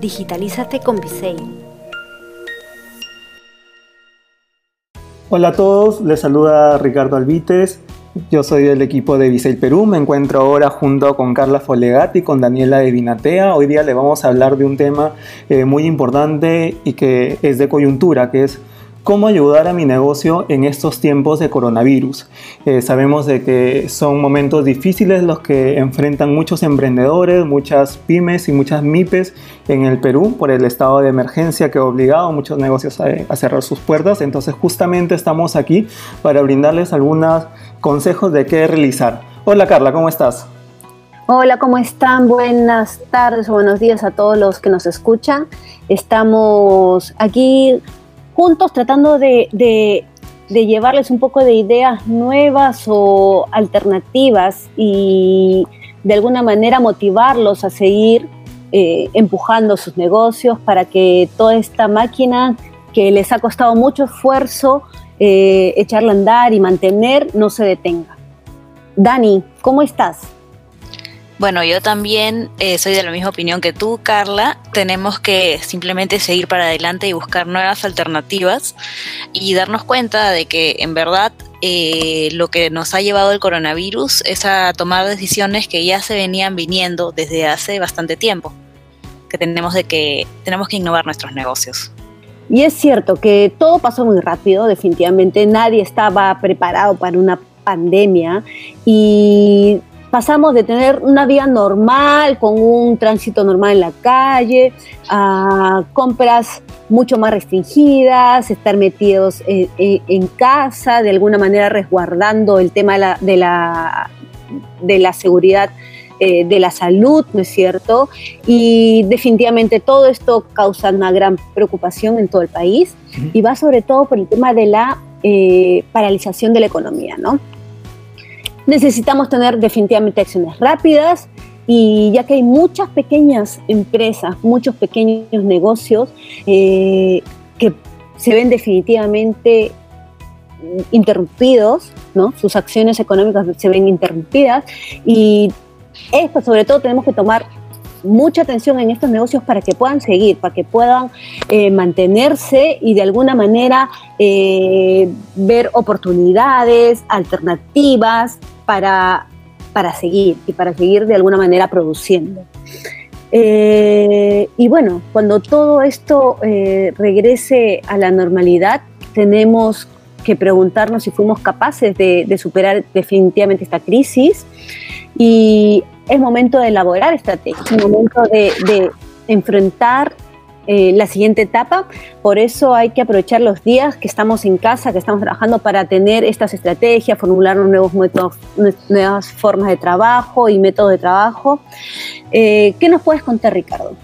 Digitalízate con Viseil. Hola a todos, les saluda Ricardo Albites. Yo soy del equipo de Viseil Perú. Me encuentro ahora junto con Carla Folegati y con Daniela de. Hoy día le vamos a hablar de un tema eh, muy importante y que es de coyuntura, que es cómo ayudar a mi negocio en estos tiempos de coronavirus. Eh, sabemos de que son momentos difíciles los que enfrentan muchos emprendedores, muchas pymes y muchas MIPES en el Perú por el estado de emergencia que ha obligado a muchos negocios a, cerrar sus puertas. Entonces justamente estamos aquí para brindarles algunos consejos de qué realizar. Hola Carla, ¿cómo estás? Hola, ¿cómo están? Buenas tardes o buenos días a todos los que nos escuchan. Estamos aquí juntos tratando de, llevarles un poco de ideas nuevas o alternativas y de alguna manera motivarlos a seguir eh, empujando sus negocios para que toda esta máquina que les ha costado mucho esfuerzo eh, echarla a andar y mantener no se detenga. Dani, ¿cómo estás? Bueno, yo también eh, soy de la misma opinión que tú, Carla. Tenemos que simplemente seguir para adelante y buscar nuevas alternativas y darnos cuenta de que en verdad eh, lo que nos ha llevado el coronavirus es a tomar decisiones que ya se venían viniendo desde hace bastante tiempo, que tenemos de que tenemos que innovar nuestros negocios. Y es cierto que todo pasó muy rápido, definitivamente nadie estaba preparado para una pandemia y pasamos de tener una vida normal, con un tránsito normal en la calle, a compras mucho más restringidas, estar metidos en, casa, de alguna manera resguardando el tema de la, de la, seguridad eh, de la salud, ¿no es cierto? Y definitivamente todo esto causa una gran preocupación en todo el país y va sobre todo por el tema de la eh, paralización de la economía, ¿no? Necesitamos tener definitivamente acciones rápidas y ya que hay muchas pequeñas empresas, muchos pequeños negocios eh, que se ven definitivamente interrumpidos, ¿no? sus acciones económicas se ven interrumpidas y esto sobre todo tenemos que tomar mucha atención en estos negocios para que puedan seguir, para que puedan eh, mantenerse y de alguna manera eh, ver oportunidades, alternativas para, para seguir y para seguir de alguna manera produciendo. Eh, y bueno, cuando todo esto regrese a la normalidad, tenemos que preguntarnos si fuimos capaces de, superar definitivamente esta crisis y es momento de elaborar estrategias, es momento de, enfrentar eh, la siguiente etapa. Por eso hay que aprovechar los días que estamos en casa, que estamos trabajando para tener estas estrategias, formular nuevos métodos, nuevas formas de trabajo y métodos de trabajo. Eh, ¿Qué nos puedes contar, Ricardo?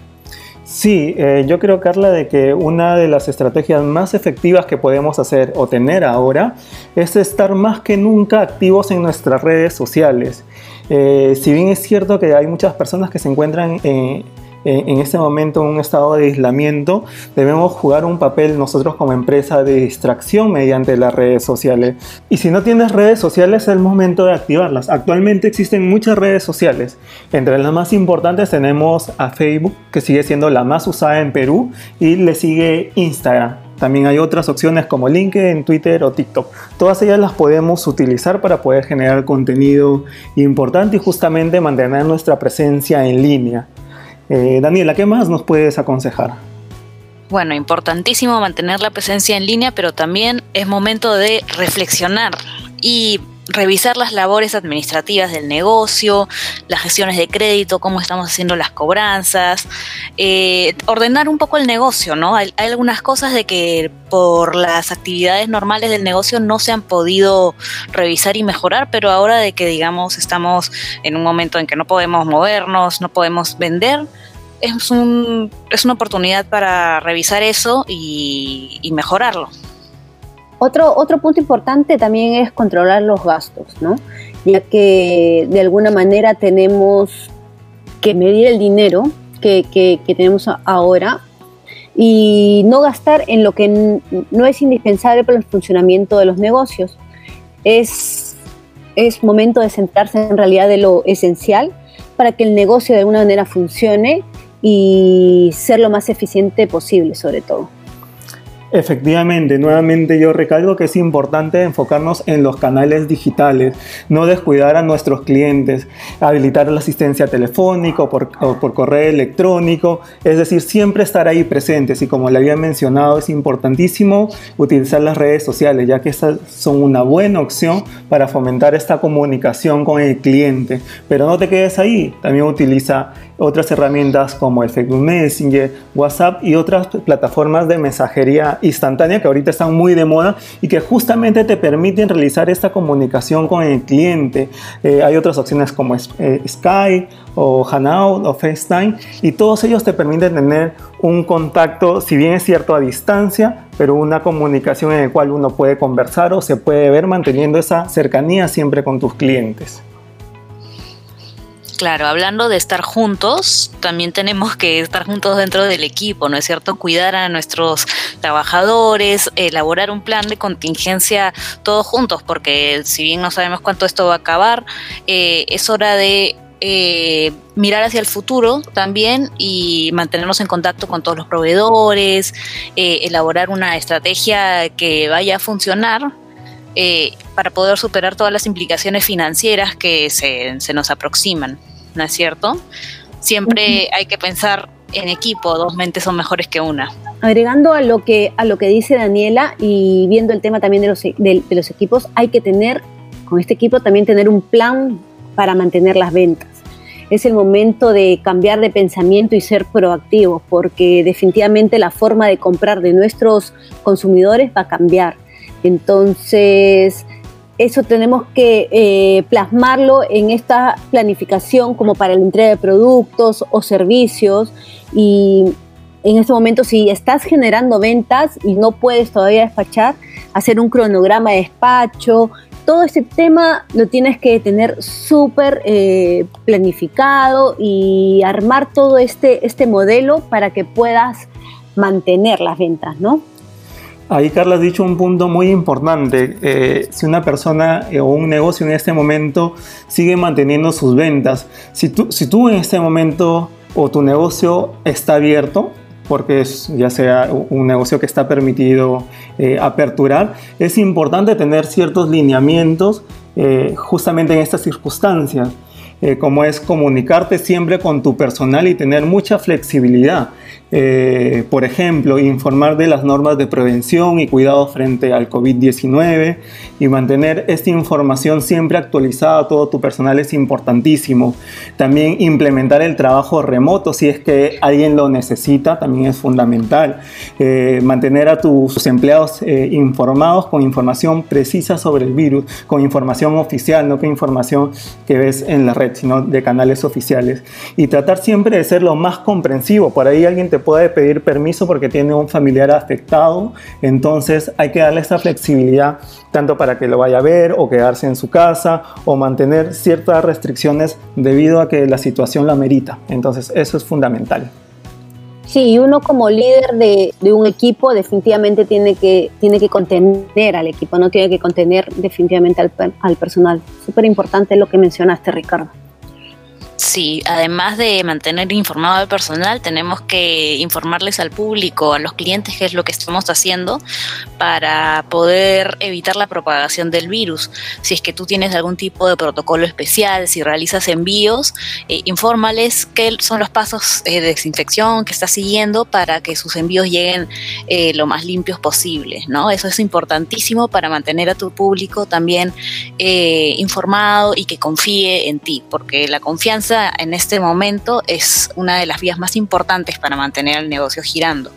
Sí, eh, yo creo, Carla, de que una de las estrategias más efectivas que podemos hacer o tener ahora es estar más que nunca activos en nuestras redes sociales. Si bien es cierto que hay muchas personas que se encuentran en, este momento en un estado de aislamiento, debemos jugar un papel nosotros como empresa de distracción mediante las redes sociales. Y si no tienes redes sociales, es el momento de activarlas. Actualmente existen muchas redes sociales. Entre las más importantes tenemos a Facebook, que sigue siendo la más usada en Perú, y le sigue Instagram. También hay otras opciones como LinkedIn, Twitter o TikTok. Todas ellas las podemos utilizar para poder generar contenido importante y justamente mantener nuestra presencia en línea. Eh, Daniela, ¿qué más nos puedes aconsejar? Bueno, importantísimo mantener la presencia en línea, pero también es momento de reflexionar y revisar las labores administrativas del negocio, las gestiones de crédito, cómo estamos haciendo las cobranzas, eh, ordenar un poco el negocio, ¿no? Hay, algunas cosas de que por las actividades normales del negocio no se han podido revisar y mejorar, pero ahora de que, digamos, estamos en un momento en que no podemos movernos, no podemos vender, es, un, es una oportunidad para revisar eso y mejorarlo. Otro, otro punto importante también es controlar los gastos, ¿no? ya que de alguna manera tenemos que medir el dinero que, tenemos ahora y no gastar en lo que no es indispensable para el funcionamiento de los negocios. Es, es momento de centrarse en realidad de lo esencial para que el negocio de alguna manera funcione y ser lo más eficiente posible sobre todo. Efectivamente, nuevamente yo recalco que es importante enfocarnos en los canales digitales, no descuidar a nuestros clientes, habilitar la asistencia telefónica o por, por, correo electrónico, es decir, siempre estar ahí presentes. Y como le había mencionado es importantísimo utilizar las redes sociales ya que estas son una buena opción para fomentar esta comunicación con el cliente, pero no te quedes ahí, también utiliza otras herramientas como el Facebook Messenger, WhatsApp y otras plataformas de mensajería instantánea que ahorita están muy de moda y que justamente te permiten realizar esta comunicación con el cliente. Eh, hay otras opciones como eh, Skype o Hangout o FaceTime y todos ellos te permiten tener un contacto, si bien es cierto a distancia, pero una comunicación en la cual uno puede conversar o se puede ver manteniendo esa cercanía siempre con tus clientes. Claro, hablando de estar juntos, también tenemos que estar juntos dentro del equipo, ¿no es cierto? Cuidar a nuestros trabajadores, elaborar un plan de contingencia todos juntos, porque si bien no sabemos cuánto esto va a acabar, eh, es hora de eh, mirar hacia el futuro también y mantenernos en contacto con todos los proveedores, eh, elaborar una estrategia que vaya a funcionar eh, para poder superar todas las implicaciones financieras que se, nos aproximan, ¿no es cierto? Siempre hay que pensar en equipo, dos mentes son mejores que una. Agregando a lo que, a lo que dice Daniela y viendo el tema también de los, de los equipos, hay que tener, con este equipo también tener un plan para mantener las ventas es el momento de cambiar de pensamiento y ser proactivos, porque definitivamente la forma de comprar de nuestros consumidores va a cambiar. Entonces, eso tenemos que eh, plasmarlo en esta planificación como para la entrega de productos o servicios y en este momento si estás generando ventas y no puedes todavía despachar, hacer un cronograma de despacho, todo este tema lo tienes que tener súper eh, planificado y armar todo este, este modelo para que puedas mantener las ventas, ¿no? Ahí Carla has dicho un punto muy importante. Eh, si una persona eh, o un negocio en este momento sigue manteniendo sus ventas, si tú, si tú en este momento o tu negocio está abierto, porque es ya sea un negocio que está permitido eh, aperturar, es importante tener ciertos lineamientos justamente en estas circunstancias. Como es comunicarte siempre con tu personal y tener mucha flexibilidad. Eh, por ejemplo, informar de las normas de prevención y cuidado frente al COVID-19 y mantener esta información siempre actualizada a todo tu personal es importantísimo. También implementar el trabajo remoto si es que alguien lo necesita también es fundamental. Eh, mantener a tus empleados eh, informados con información precisa sobre el virus, con información oficial, no con información que ves en la red, sino de canales oficiales. Y tratar siempre de ser lo más comprensivo. Por ahí alguien te puede pedir permiso porque tiene un familiar afectado, entonces hay que darle esta flexibilidad tanto para que lo vaya a ver o quedarse en su casa o mantener ciertas restricciones debido a que la situación la merita. Entonces eso es fundamental. Sí, uno como líder de, un equipo definitivamente tiene que, tiene que contener al equipo, no tiene que contener definitivamente al, al personal. Súper importante lo que mencionaste, Ricardo. Sí, además de mantener informado al personal, tenemos que informarles al público, a los clientes, qué es lo que estamos haciendo para poder evitar la propagación del virus. Si es que tú tienes algún tipo de protocolo especial, si realizas envíos, eh, infórmales qué son los pasos eh, de desinfección que estás siguiendo para que sus envíos lleguen eh, lo más limpios posible. ¿no? Eso es importantísimo para mantener a tu público también informado y que confíe en ti, porque la confianza en este momento es una de las vías más importantes para mantener el negocio girando.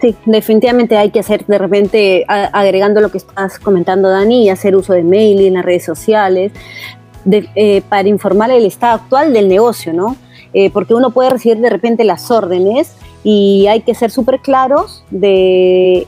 Sí, definitivamente hay que hacer de repente, agregando lo que estás comentando, Dani, hacer uso de mail y en las redes sociales eh, para informar el estado actual del negocio, ¿no? Eh, porque uno puede recibir de repente las órdenes y hay que ser súper claros de,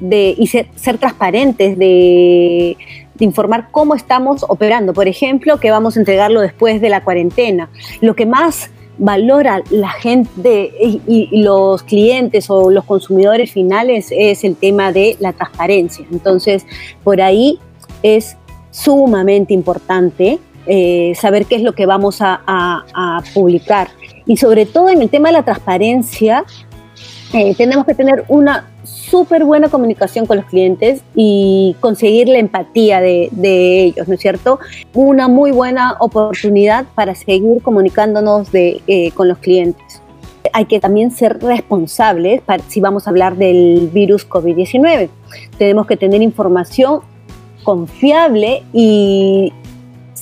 de, y ser transparentes de, de informar cómo estamos operando. Por ejemplo, que vamos a entregarlo después de la cuarentena. Lo que más valora la gente y, los clientes o los consumidores finales es el tema de la transparencia. Entonces, por ahí es sumamente importante eh, saber qué es lo que vamos a, publicar. Y sobre todo en el tema de la transparencia, eh, tenemos que tener una súper buena comunicación con los clientes y conseguir la empatía de, ellos, ¿no es cierto? Una muy buena oportunidad para seguir comunicándonos de, eh, con los clientes. Hay que también ser responsables si vamos a hablar del virus COVID-19. Tenemos que tener información confiable y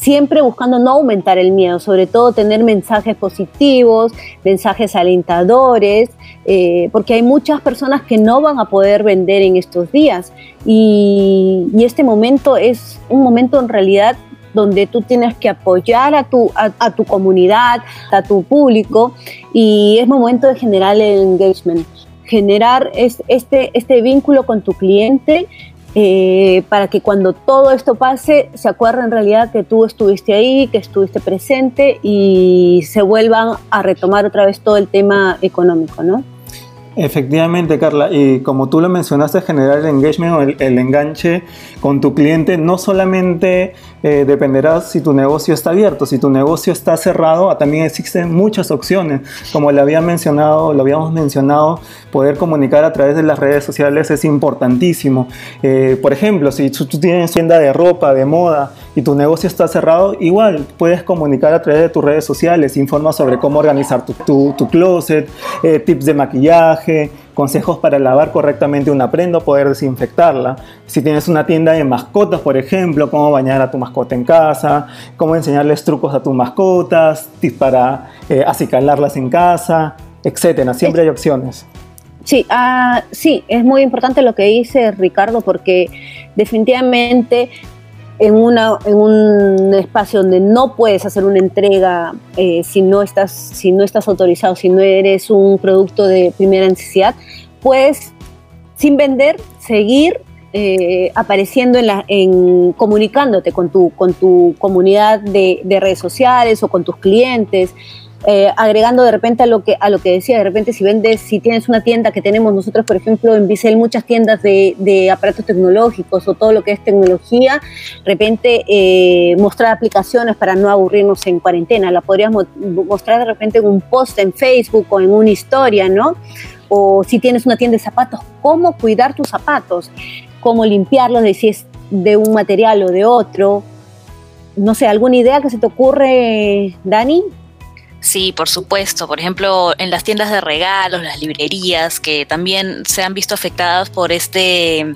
siempre buscando no aumentar el miedo, sobre todo tener mensajes positivos, mensajes alentadores, eh, porque hay muchas personas que no van a poder vender en estos días. Y, este momento es un momento en realidad donde tú tienes que apoyar a tu, a, tu comunidad, a tu público y es momento de generar el engagement, generar este, este vínculo con tu cliente eh, para que cuando todo esto pase se acuerden en realidad que tú estuviste ahí, que estuviste presente y se vuelvan a retomar otra vez todo el tema económico, ¿no? Efectivamente, Carla, y como tú lo mencionaste, generar el engagement o el, enganche con tu cliente no solamente eh, dependerá si tu negocio está abierto, si tu negocio está cerrado, ah, también existen muchas opciones. Como lo había mencionado, lo habíamos mencionado, poder comunicar a través de las redes sociales es importantísimo. Eh, por ejemplo, si tú, tienes tienda de ropa, de moda y tu negocio está cerrado, igual puedes comunicar a través de tus redes sociales, informa sobre cómo organizar tu, tu, closet, eh, tips de maquillaje, consejos para lavar correctamente una prenda o poder desinfectarla. Si tienes una tienda de mascotas, por ejemplo, cómo bañar a tu mascota en casa, cómo enseñarles trucos a tus mascotas, tips para eh, acicalarlas en casa, etcétera. Siempre hay opciones. Sí, uh, sí, es muy importante lo que dice Ricardo porque definitivamente en, una, en un espacio donde no puedes hacer una entrega eh, si, no estás, si no estás autorizado, si no eres un producto de primera necesidad, puedes, sin vender, seguir eh, apareciendo en, la, en comunicándote con tu, con tu comunidad de, de redes sociales o con tus clientes. Eh, agregando de repente a lo que a lo que decía, de repente si vendes, si tienes una tienda que tenemos nosotros, por ejemplo, en Bicel, muchas tiendas de, aparatos tecnológicos o todo lo que es tecnología, de repente eh, mostrar aplicaciones para no aburrirnos en cuarentena, la podrías mostrar de repente en un post en Facebook o en una historia, ¿no? O si tienes una tienda de zapatos, cómo cuidar tus zapatos, cómo limpiarlos, de si es de un material o de otro. No sé, ¿alguna idea que se te ocurre, Dani? Sí, por supuesto. Por ejemplo, en las tiendas de regalos, las librerías, que también se han visto afectadas por este,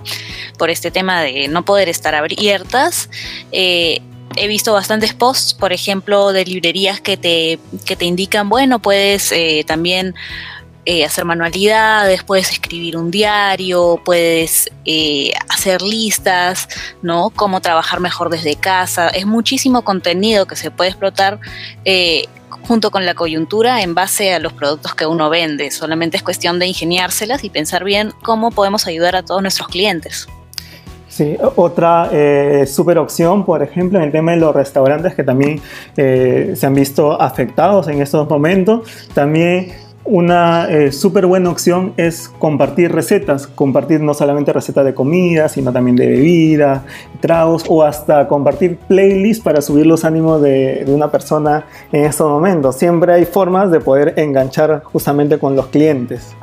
por este tema de no poder estar abiertas. Eh, he visto bastantes posts, por ejemplo, de librerías que te, que te indican, bueno, puedes eh, también eh, hacer manualidades, puedes escribir un diario, puedes hacer listas, ¿no? Cómo trabajar mejor desde casa. Es muchísimo contenido que se puede explotar junto con la coyuntura en base a los productos que uno vende. Solamente es cuestión de ingeniárselas y pensar bien cómo podemos ayudar a todos nuestros clientes. Sí, otra eh, super opción, por ejemplo, en el tema de los restaurantes que también eh, se han visto afectados en estos momentos, también una eh, súper buena opción es compartir recetas, compartir no solamente recetas de comida, sino también de bebida, tragos o hasta compartir playlists para subir los ánimos de, una persona en estos momentos. Siempre hay formas de poder enganchar justamente con los clientes.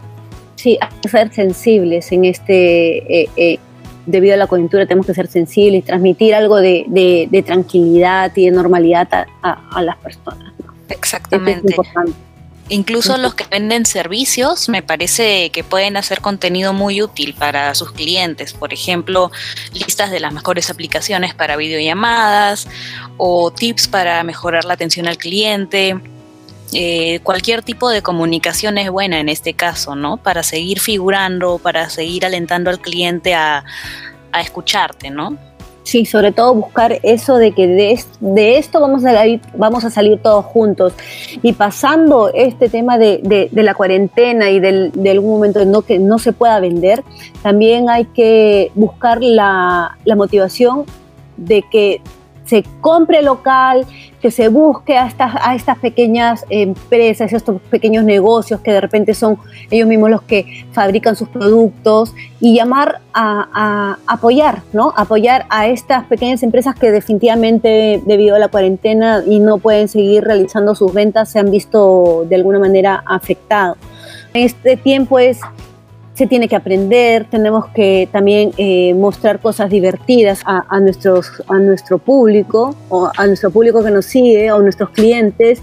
Sí, hay que ser sensibles en este, eh, eh, debido a la coyuntura tenemos que ser sensibles y transmitir algo de, tranquilidad y de normalidad a, las personas. Exactamente. Incluso los que venden servicios me parece que pueden hacer contenido muy útil para sus clientes. Por ejemplo, listas de las mejores aplicaciones para videollamadas o tips para mejorar la atención al cliente. Eh, cualquier tipo de comunicación es buena en este caso, ¿no? Para seguir figurando, para seguir alentando al cliente a, a escucharte, ¿no? Sí, sobre todo buscar eso de que de, de esto vamos a, vamos a salir todos juntos. Y pasando este tema de, de, la cuarentena y del, de algún momento no, que no se pueda vender, también hay que buscar la, la motivación de que se compre local, que se busque a estas, a estas pequeñas empresas, estos pequeños negocios que de repente son ellos mismos los que fabrican sus productos y llamar a, apoyar, ¿no? Apoyar a estas pequeñas empresas que definitivamente debido a la cuarentena y no pueden seguir realizando sus ventas se han visto de alguna manera afectados. Este tiempo es se tiene que aprender, tenemos que también eh, mostrar cosas divertidas a, nuestros, a nuestro público, o a nuestro público que nos sigue, o a nuestros clientes,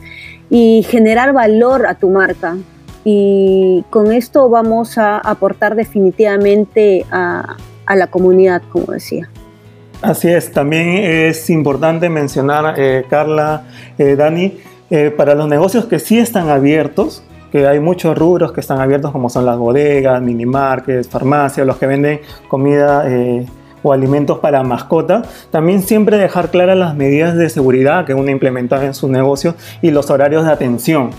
y generar valor a tu marca. Y con esto vamos a aportar definitivamente a, la comunidad, como decía. Así es, también es importante mencionar, eh, Carla, eh, Dani, para los negocios que sí están abiertos, que hay muchos rubros que están abiertos como son las bodegas, minimarkets, farmacias, los que venden comida eh, o alimentos para mascotas. También siempre dejar claras las medidas de seguridad que uno implementa en su negocio y los horarios de atención.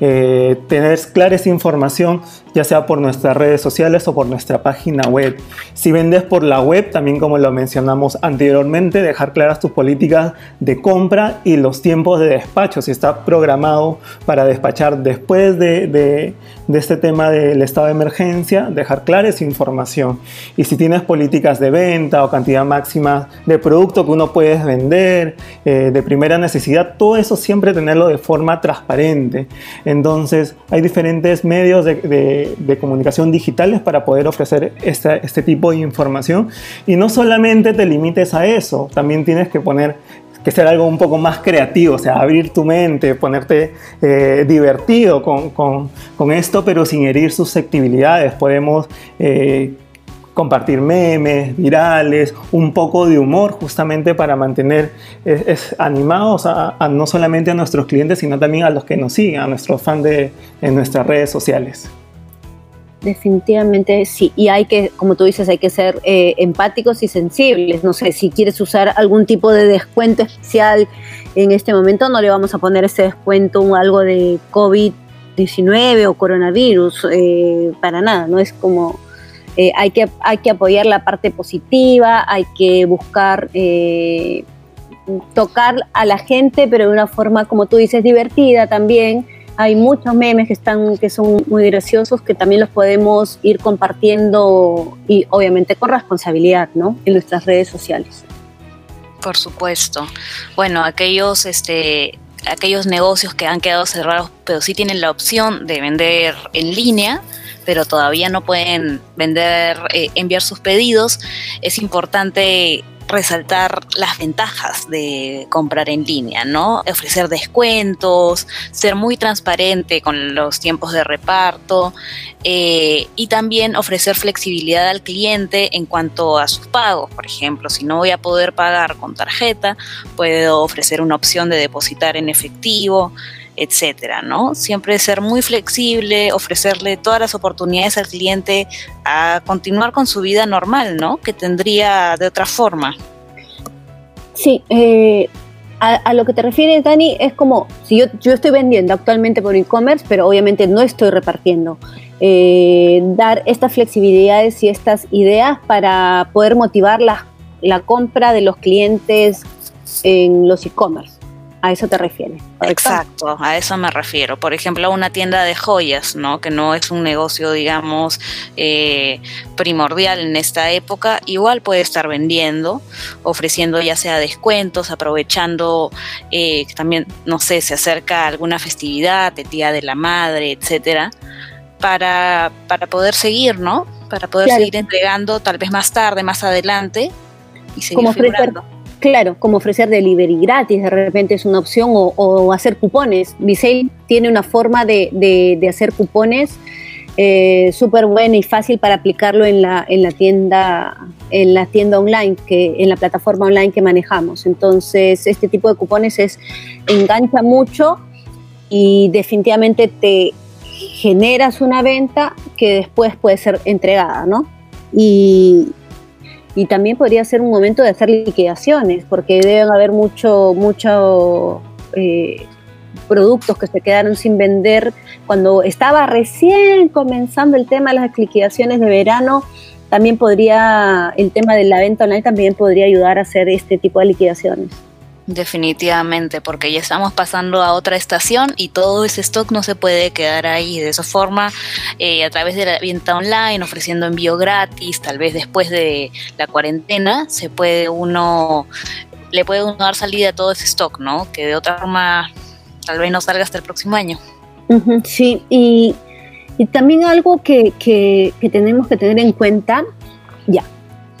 Eh, tener clara esa información, ya sea por nuestras redes sociales o por nuestra página web. Si vendes por la web, también como lo mencionamos anteriormente, dejar claras tus políticas de compra y los tiempos de despacho. Si está programado para despachar después de, de, este tema del estado de emergencia, dejar clara esa información. Y si tienes políticas de venta o cantidad máxima de producto que uno puede vender, eh, de primera necesidad, todo eso siempre tenerlo de forma transparente. Entonces, hay diferentes medios de, comunicación digitales para poder ofrecer este tipo de información. Y no solamente te limites a eso, también tienes que poner que ser algo un poco más creativo, o sea, abrir tu mente, ponerte eh, divertido con, esto, pero sin herir susceptibilidades. Podemos eh, compartir memes, virales, un poco de humor justamente para mantener es, animados a, no solamente a nuestros clientes, sino también a los que nos siguen, a nuestros fans de, en nuestras redes sociales. Definitivamente sí, y hay que, como tú dices, hay que ser eh, empáticos y sensibles. No sé, si quieres usar algún tipo de descuento especial en este momento, no le vamos a poner ese descuento algo de COVID-19 o coronavirus, eh, para nada, no es como eh, hay, que, hay que apoyar la parte positiva, hay que buscar eh, tocar a la gente, pero de una forma, como tú dices, divertida también. Hay muchos memes que, están, que son muy graciosos que también los podemos ir compartiendo y obviamente con responsabilidad ¿no? en nuestras redes sociales. Por supuesto. Bueno, aquellos este, aquellos negocios que han quedado cerrados, pero sí tienen la opción de vender en línea, pero todavía no pueden vender, eh, enviar sus pedidos, es importante resaltar las ventajas de comprar en línea, ¿no? Ofrecer descuentos, ser muy transparente con los tiempos de reparto eh, y también ofrecer flexibilidad al cliente en cuanto a sus pagos. Por ejemplo, si no voy a poder pagar con tarjeta, puedo ofrecer una opción de depositar en efectivo etcétera, ¿no? Siempre ser muy flexible, ofrecerle todas las oportunidades al cliente a continuar con su vida normal, ¿no? Que tendría de otra forma. Sí, eh, a, lo que te refieres, Dani, es como si yo, yo estoy vendiendo actualmente por e-commerce, pero obviamente no estoy repartiendo. Eh, dar estas flexibilidades y estas ideas para poder motivar la, la compra de los clientes en los e-commerce. A eso te refieres. Exacto, a eso me refiero. Por ejemplo, una tienda de joyas, ¿no? Que no es un negocio, digamos, eh, primordial en esta época. Igual puede estar vendiendo, ofreciendo ya sea descuentos, aprovechando eh, también, no sé, se acerca alguna festividad, el Día de la Madre, etcétera, para, para poder seguir, ¿no? Para poder seguir entregando tal vez más tarde, más adelante y seguir Como Claro, como ofrecer delivery gratis, de repente es una opción, o, hacer cupones. Visay tiene una forma de, hacer cupones eh, súper buena y fácil para aplicarlo en la, en la tienda en la tienda online que en la plataforma online que manejamos entonces este tipo de cupones es engancha mucho y definitivamente te generas una venta que después puede ser entregada no y, y también podría ser un momento de hacer liquidaciones, porque deben haber mucho, mucho eh, productos que se quedaron sin vender cuando estaba recién comenzando el tema de las liquidaciones de verano. También podría, el tema de la venta online también podría ayudar a hacer este tipo de liquidaciones. Definitivamente, porque ya estamos pasando a otra estación y todo ese stock no se puede quedar ahí. De esa forma, eh, a través de la venta online, ofreciendo envío gratis, tal vez después de la cuarentena, se puede uno, le puede uno dar salida a todo ese stock, ¿no? Que de otra forma tal vez no salga hasta el próximo año. sí, y, también algo que, que tenemos que tener en cuenta, ya,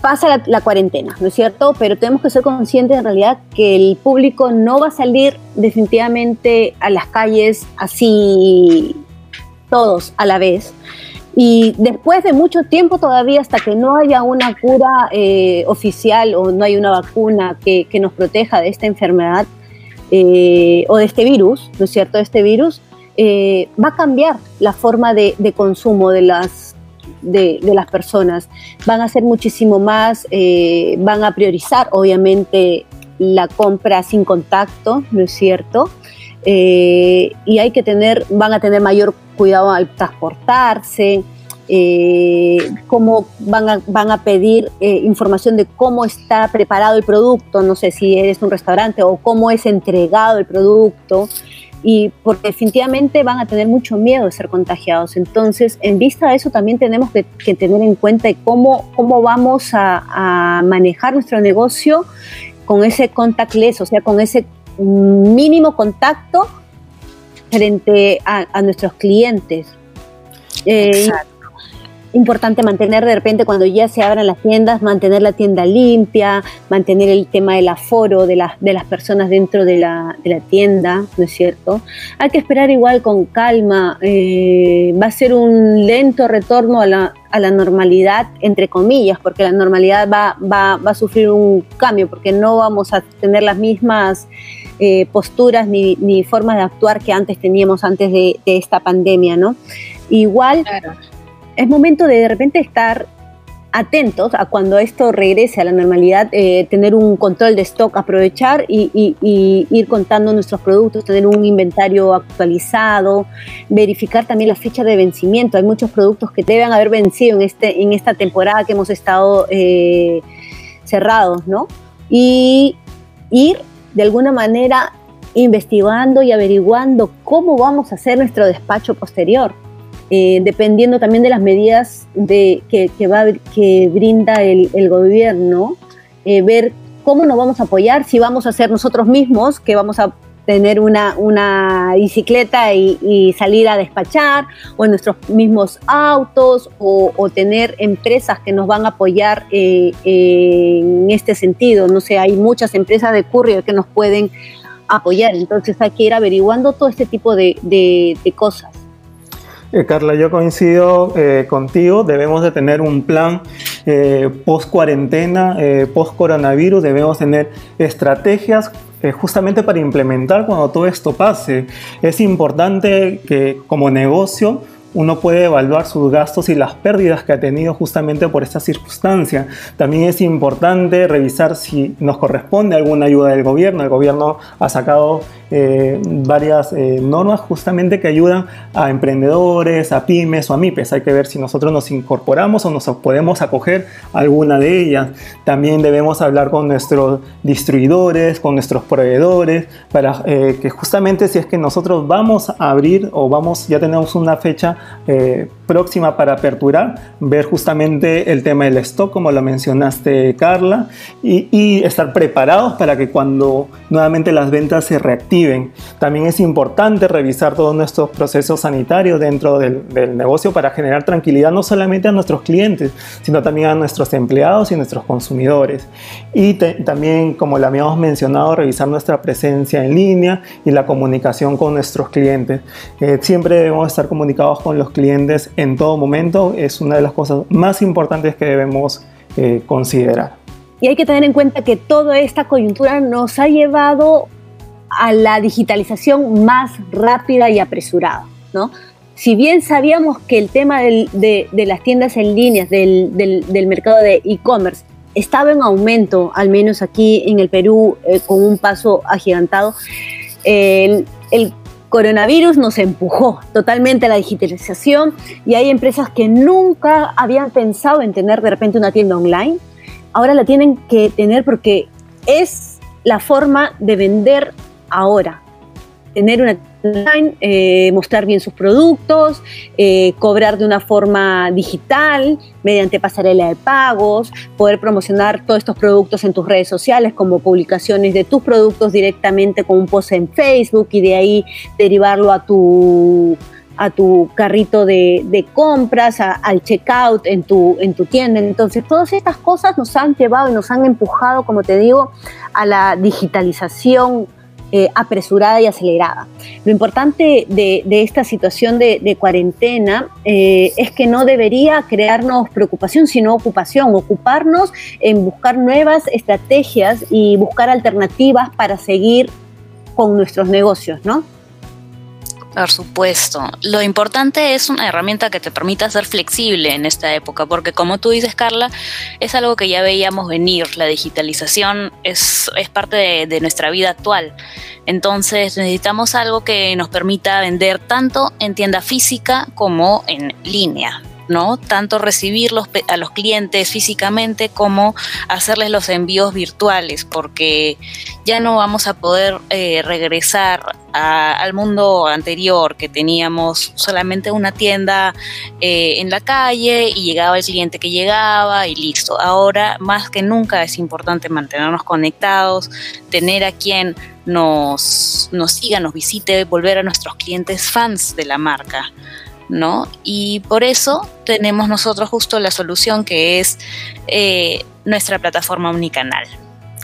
pasa la, cuarentena, ¿no es cierto? Pero tenemos que ser conscientes en realidad que el público no va a salir definitivamente a las calles así todos a la vez. Y después de mucho tiempo todavía, hasta que no haya una cura eh, oficial o no hay una vacuna que, nos proteja de esta enfermedad eh, o de este virus, ¿no es cierto? Este virus, eh, va a cambiar la forma de consumo de las de, las personas. Van a ser muchísimo más, eh, van a priorizar obviamente la compra sin contacto, ¿no es cierto? Eh, y hay que tener, van a tener mayor cuidado al transportarse, eh, cómo van a, van a pedir información de cómo está preparado el producto, no sé si eres un restaurante o cómo es entregado el producto y porque definitivamente van a tener mucho miedo de ser contagiados. Entonces, en vista de eso, también tenemos que, tener en cuenta cómo, cómo vamos a, manejar nuestro negocio con ese contactless, o sea, con ese mínimo contacto frente a, nuestros clientes. Eh, importante mantener de repente cuando ya se abran las tiendas, mantener la tienda limpia, mantener el tema del aforo de, las de las personas dentro de la, de la, tienda, ¿no es cierto? Hay que esperar igual con calma, eh, va a ser un lento retorno a la, a la normalidad, entre comillas, porque la normalidad va, va, va, a sufrir un cambio, porque no vamos a tener las mismas eh, posturas ni, ni, formas de actuar que antes teníamos antes de, esta pandemia, ¿no? Igual... es momento de de repente estar atentos a cuando esto regrese a la normalidad, eh, tener un control de stock, aprovechar y, ir contando nuestros productos, tener un inventario actualizado, verificar también la fecha de vencimiento. Hay muchos productos que deben haber vencido en, este, en esta temporada que hemos estado eh, cerrados, ¿no? Y ir de alguna manera investigando y averiguando cómo vamos a hacer nuestro despacho posterior eh, dependiendo también de las medidas de, que, va, que brinda el, gobierno, eh, ver cómo nos vamos a apoyar, si vamos a ser nosotros mismos, que vamos a tener una, una bicicleta y, salir a despachar, o nuestros mismos autos, o, tener empresas que nos van a apoyar eh, en este sentido. No sé, hay muchas empresas de courier que nos pueden apoyar, entonces hay que ir averiguando todo este tipo de cosas. Eh, Carla, yo coincido eh, contigo, debemos de tener un plan eh, post cuarentena, post coronavirus, debemos tener estrategias justamente para implementar cuando todo esto pase. Es importante que como negocio uno puede evaluar sus gastos y las pérdidas que ha tenido justamente por esta circunstancia. También es importante revisar si nos corresponde alguna ayuda del gobierno. El gobierno ha sacado eh, varias eh, normas justamente que ayudan a emprendedores, a pymes o a MIPES. Hay que ver si nosotros nos incorporamos o nos podemos acoger a alguna de ellas. También debemos hablar con nuestros distribuidores, con nuestros proveedores, para eh, que justamente si es que nosotros vamos a abrir o vamos, ya tenemos una fecha próxima para aperturar, ver justamente el tema del stock, como lo mencionaste Carla, y, y estar preparados para que cuando nuevamente las ventas se reactiven, también es importante revisar todos nuestros procesos sanitarios dentro del, negocio para generar tranquilidad no solamente a nuestros clientes, sino también a nuestros empleados y nuestros consumidores. Y también, como lo habíamos mencionado, revisar nuestra presencia en línea y la comunicación con nuestros clientes. Eh, siempre debemos estar comunicados con los clientes en todo momento. Es una de las cosas más importantes que debemos eh, considerar. Y hay que tener en cuenta que toda esta coyuntura nos ha llevado a la digitalización más rápida y apresurada, ¿no? Si bien sabíamos que el tema de, las tiendas en línea, del, mercado de e-commerce, estaba en aumento, al menos aquí en el Perú, eh, con un paso agigantado, el, coronavirus nos empujó totalmente a la digitalización y hay empresas que nunca habían pensado en tener de repente una tienda online, ahora la tienen que tener porque es la forma de vender ahora. Tener una online, eh, mostrar bien sus productos, eh, cobrar de una forma digital, mediante pasarela de pagos, poder promocionar todos estos productos en tus redes sociales, como publicaciones de tus productos directamente con un post en Facebook y de ahí derivarlo a tu a tu carrito de, compras, al checkout en tu, en tu tienda. Entonces, todas estas cosas nos han llevado y nos han empujado, como te digo, a la digitalización eh, apresurada y acelerada. Lo importante de, esta situación de, cuarentena eh, es que no debería crearnos preocupación, sino ocupación, ocuparnos en buscar nuevas estrategias y buscar alternativas para seguir con nuestros negocios, ¿no? Por supuesto. Lo importante es una herramienta que te permita ser flexible en esta época, porque como tú dices, Carla, es algo que ya veíamos venir. La digitalización es, es parte de, de nuestra vida actual. Entonces necesitamos algo que nos permita vender tanto en tienda física como en línea. ¿No? Tanto recibir a los clientes físicamente como hacerles los envíos virtuales, porque ya no vamos a poder eh, regresar al mundo anterior, que teníamos solamente una tienda eh, en la calle y llegaba el cliente que llegaba y listo. Ahora, más que nunca, es importante mantenernos conectados, tener a quien nos, nos siga, nos visite, volver a nuestros clientes fans de la marca. ¿No? Y por eso tenemos nosotros justo la solución que es eh, nuestra plataforma omnicanal,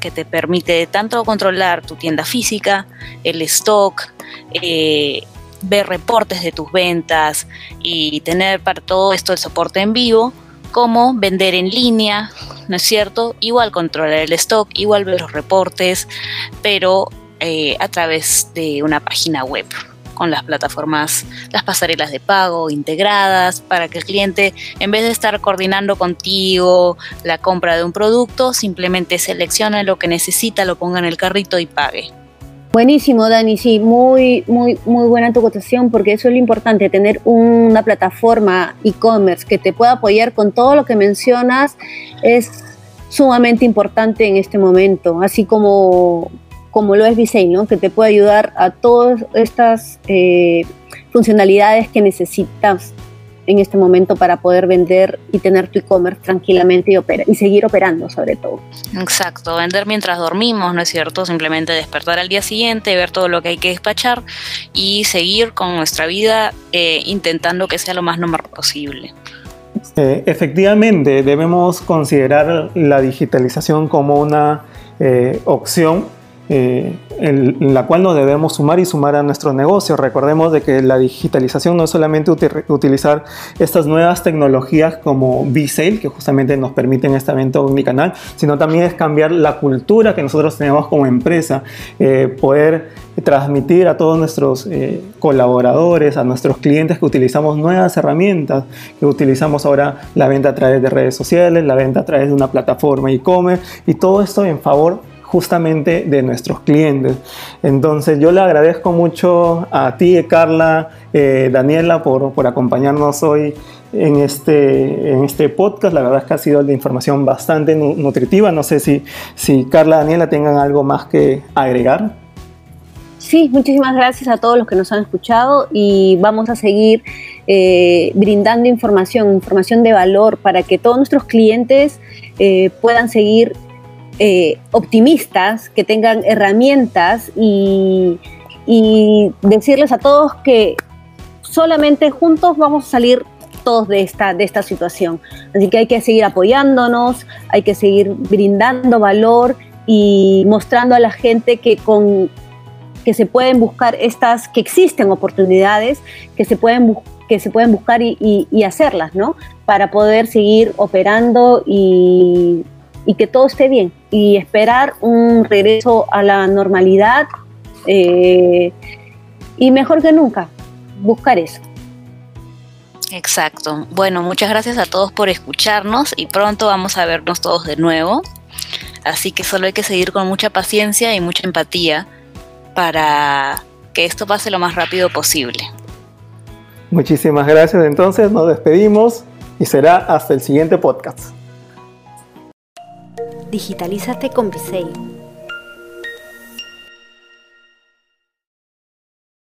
que te permite tanto controlar tu tienda física, el stock, eh, ver reportes de tus ventas y tener para todo esto el soporte en vivo, como vender en línea, ¿no es cierto? Igual controlar el stock, igual ver los reportes, pero eh, a través de una página web con las plataformas, las pasarelas de pago integradas para que el cliente, en vez de estar coordinando contigo la compra de un producto, simplemente seleccione lo que necesita, lo ponga en el carrito y pague. Buenísimo, Dani, sí, muy, muy, muy buena tu cotación, porque eso es lo importante, tener una plataforma e-commerce que te pueda apoyar con todo lo que mencionas es sumamente importante en este momento, así como como lo es Visay, ¿no? que te puede ayudar a todas estas eh, funcionalidades que necesitas en este momento para poder vender y tener tu e-commerce tranquilamente y, opera, y seguir operando sobre todo. Exacto, vender mientras dormimos, ¿no es cierto? Simplemente despertar al día siguiente, ver todo lo que hay que despachar y seguir con nuestra vida eh, intentando que sea lo más normal posible. Eh, efectivamente, debemos considerar la digitalización como una opción eh, la cual nos debemos sumar y sumar a nuestro negocio. Recordemos de que la digitalización no es solamente utilizar estas nuevas tecnologías como B-Sale, que justamente nos permiten esta venta omnicanal, sino también es cambiar la cultura que nosotros tenemos como empresa, eh, poder transmitir a todos nuestros eh, colaboradores, a nuestros clientes que utilizamos nuevas herramientas, que utilizamos ahora la venta a través de redes sociales, la venta a través de una plataforma e-commerce y todo esto en favor justamente de nuestros clientes. Entonces yo le agradezco mucho a ti, Carla, eh, Daniela, por, por, acompañarnos hoy en este, en este podcast. La verdad es que ha sido de información bastante nutritiva. No sé si, si Carla, Daniela tengan algo más que agregar. Sí, muchísimas gracias a todos los que nos han escuchado y vamos a seguir eh, brindando información, información de valor para que todos nuestros clientes eh, puedan seguir eh, optimistas, que tengan herramientas y, decirles a todos que solamente juntos vamos a salir todos de esta, de esta situación. Así que hay que seguir apoyándonos, hay que seguir brindando valor y mostrando a la gente que con que se pueden buscar estas, que existen oportunidades, que se pueden, que se pueden buscar y, hacerlas, ¿no? Para poder seguir operando y que todo esté bien y esperar un regreso a la normalidad eh, y mejor que nunca, buscar eso. Exacto. Bueno, muchas gracias a todos por escucharnos y pronto vamos a vernos todos de nuevo. Así que solo hay que seguir con mucha paciencia y mucha empatía para que esto pase lo más rápido posible. Muchísimas gracias. Entonces nos despedimos y será hasta el siguiente podcast. Digitalízate con Visei